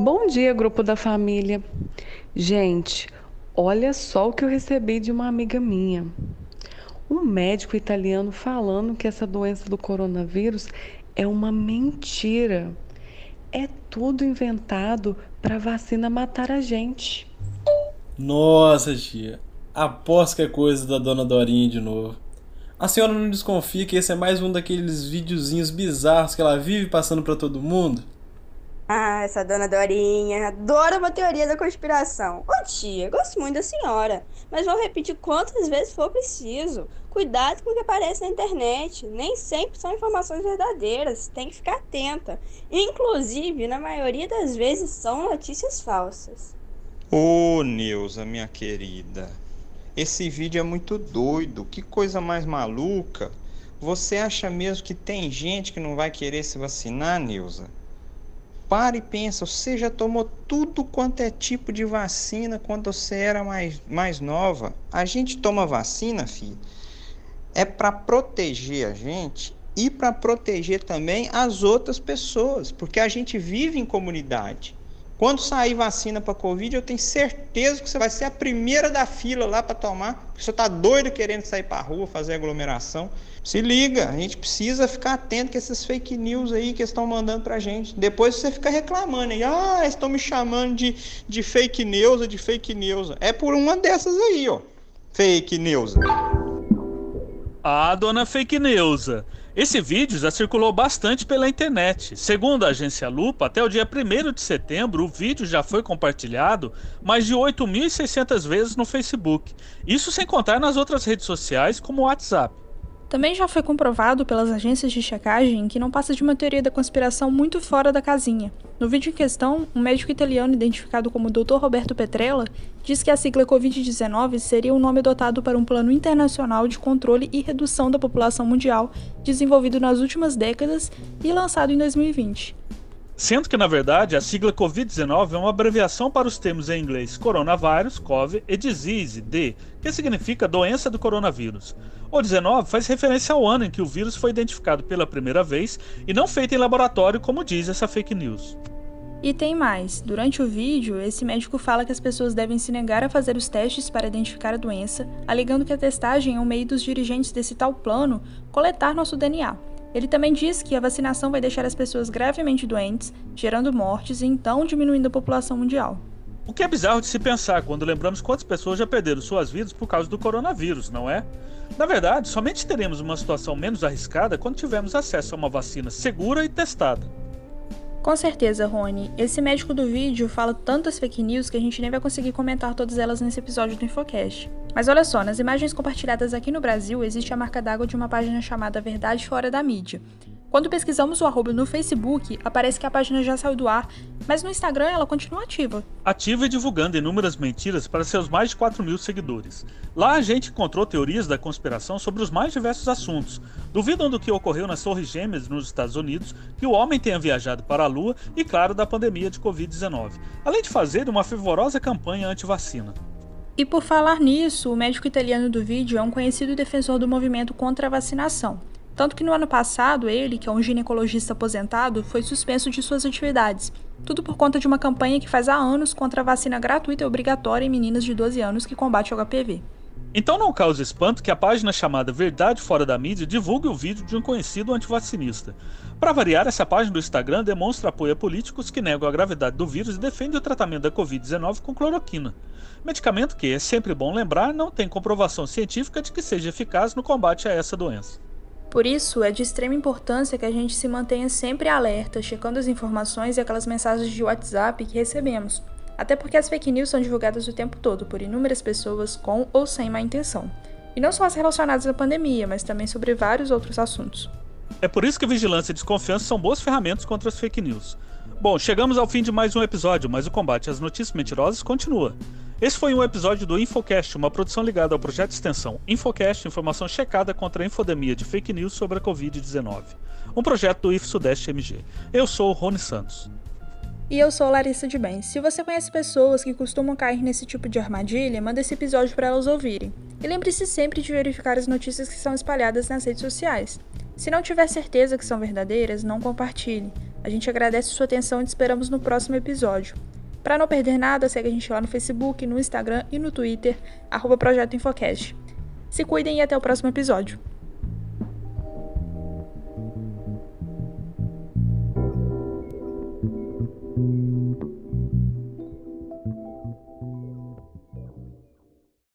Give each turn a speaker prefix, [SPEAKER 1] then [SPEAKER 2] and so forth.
[SPEAKER 1] Bom dia, grupo da família. Gente, olha só o que eu recebi de uma amiga minha. Um médico italiano falando que essa doença do coronavírus é uma mentira. É tudo inventado para vacina matar a gente.
[SPEAKER 2] Nossa, tia. Aposto que é coisa da dona Dorinha de novo. A senhora não desconfia que esse é mais um daqueles videozinhos bizarros que ela vive passando para todo mundo?
[SPEAKER 3] Ah, essa dona Dorinha adora uma teoria da conspiração. Ô tia, gosto muito da senhora, mas vou repetir quantas vezes for preciso. Cuidado com o que aparece na internet. Nem sempre são informações verdadeiras, tem que ficar atenta. Inclusive, na maioria das vezes, são notícias falsas.
[SPEAKER 4] Ô, Neuza, minha querida. Esse vídeo é muito doido, que coisa mais maluca. Você acha mesmo que tem gente que não vai querer se vacinar, Neuza? Para e pensa, você já tomou tudo quanto é tipo de vacina quando você era mais, mais nova. A gente toma vacina, filho, é para proteger a gente e para proteger também as outras pessoas, porque a gente vive em comunidade. Quando sair vacina para Covid, eu tenho certeza que você vai ser a primeira da fila lá para tomar. Porque você está doido querendo sair para a rua, fazer aglomeração. Se liga, a gente precisa ficar atento com essas fake news aí que estão mandando para gente. Depois você fica reclamando aí, ah, estão me chamando de, de fake news, de fake news. É por uma dessas aí, ó. Fake news.
[SPEAKER 5] Ah, dona fake news. Esse vídeo já circulou bastante pela internet. Segundo a agência Lupa, até o dia 1 de setembro, o vídeo já foi compartilhado mais de 8.600 vezes no Facebook. Isso sem contar nas outras redes sociais, como o WhatsApp.
[SPEAKER 6] Também já foi comprovado pelas agências de checagem que não passa de uma teoria da conspiração muito fora da casinha. No vídeo em questão, um médico italiano identificado como Dr. Roberto Petrella diz que a sigla Covid-19 seria um nome adotado para um plano internacional de controle e redução da população mundial, desenvolvido nas últimas décadas e lançado em 2020
[SPEAKER 5] sendo que na verdade a sigla COVID-19 é uma abreviação para os termos em inglês coronavírus, COV, e disease, D, que significa doença do coronavírus. O 19 faz referência ao ano em que o vírus foi identificado pela primeira vez e não feito em laboratório, como diz essa fake news.
[SPEAKER 6] E tem mais. Durante o vídeo, esse médico fala que as pessoas devem se negar a fazer os testes para identificar a doença, alegando que a testagem é um meio dos dirigentes desse tal plano coletar nosso DNA. Ele também diz que a vacinação vai deixar as pessoas gravemente doentes, gerando mortes e então diminuindo a população mundial.
[SPEAKER 5] O que é bizarro de se pensar quando lembramos quantas pessoas já perderam suas vidas por causa do coronavírus, não é? Na verdade, somente teremos uma situação menos arriscada quando tivermos acesso a uma vacina segura e testada.
[SPEAKER 6] Com certeza, Rony. Esse médico do vídeo fala tantas fake news que a gente nem vai conseguir comentar todas elas nesse episódio do Infocast. Mas olha só, nas imagens compartilhadas aqui no Brasil existe a marca d'água de uma página chamada Verdade Fora da Mídia. Quando pesquisamos o arroba no Facebook, aparece que a página já saiu do ar, mas no Instagram ela continua ativa.
[SPEAKER 5] Ativa e divulgando inúmeras mentiras para seus mais de 4 mil seguidores. Lá a gente encontrou teorias da conspiração sobre os mais diversos assuntos. Duvidam do que ocorreu nas Torres Gêmeas nos Estados Unidos, que o homem tenha viajado para a Lua e, claro, da pandemia de Covid-19. Além de fazer uma fervorosa campanha anti-vacina.
[SPEAKER 6] E por falar nisso, o médico italiano do vídeo é um conhecido defensor do movimento contra a vacinação. Tanto que no ano passado, ele, que é um ginecologista aposentado, foi suspenso de suas atividades. Tudo por conta de uma campanha que faz há anos contra a vacina gratuita e obrigatória em meninas de 12 anos que combate o HPV.
[SPEAKER 5] Então não causa espanto que a página chamada Verdade Fora da Mídia divulgue o vídeo de um conhecido antivacinista. Para variar, essa página do Instagram demonstra apoio a políticos que negam a gravidade do vírus e defendem o tratamento da Covid-19 com cloroquina. Medicamento que, é sempre bom lembrar, não tem comprovação científica de que seja eficaz no combate a essa doença.
[SPEAKER 6] Por isso, é de extrema importância que a gente se mantenha sempre alerta, checando as informações e aquelas mensagens de WhatsApp que recebemos, até porque as fake news são divulgadas o tempo todo por inúmeras pessoas com ou sem má intenção. E não só as relacionadas à pandemia, mas também sobre vários outros assuntos.
[SPEAKER 5] É por isso que vigilância e desconfiança são boas ferramentas contra as fake news. Bom, chegamos ao fim de mais um episódio, mas o combate às notícias mentirosas continua. Esse foi um episódio do Infocast, uma produção ligada ao projeto de extensão Infocast, informação checada contra a infodemia de fake news sobre a Covid-19. Um projeto do IF Sudeste MG. Eu sou o Rony Santos.
[SPEAKER 6] E eu sou Larissa de Bem. Se você conhece pessoas que costumam cair nesse tipo de armadilha, manda esse episódio para elas ouvirem. E lembre-se sempre de verificar as notícias que são espalhadas nas redes sociais. Se não tiver certeza que são verdadeiras, não compartilhe. A gente agradece sua atenção e te esperamos no próximo episódio. Para não perder nada, segue a gente lá no Facebook, no Instagram e no Twitter, arroba Projeto Infocast. Se cuidem e até o próximo episódio.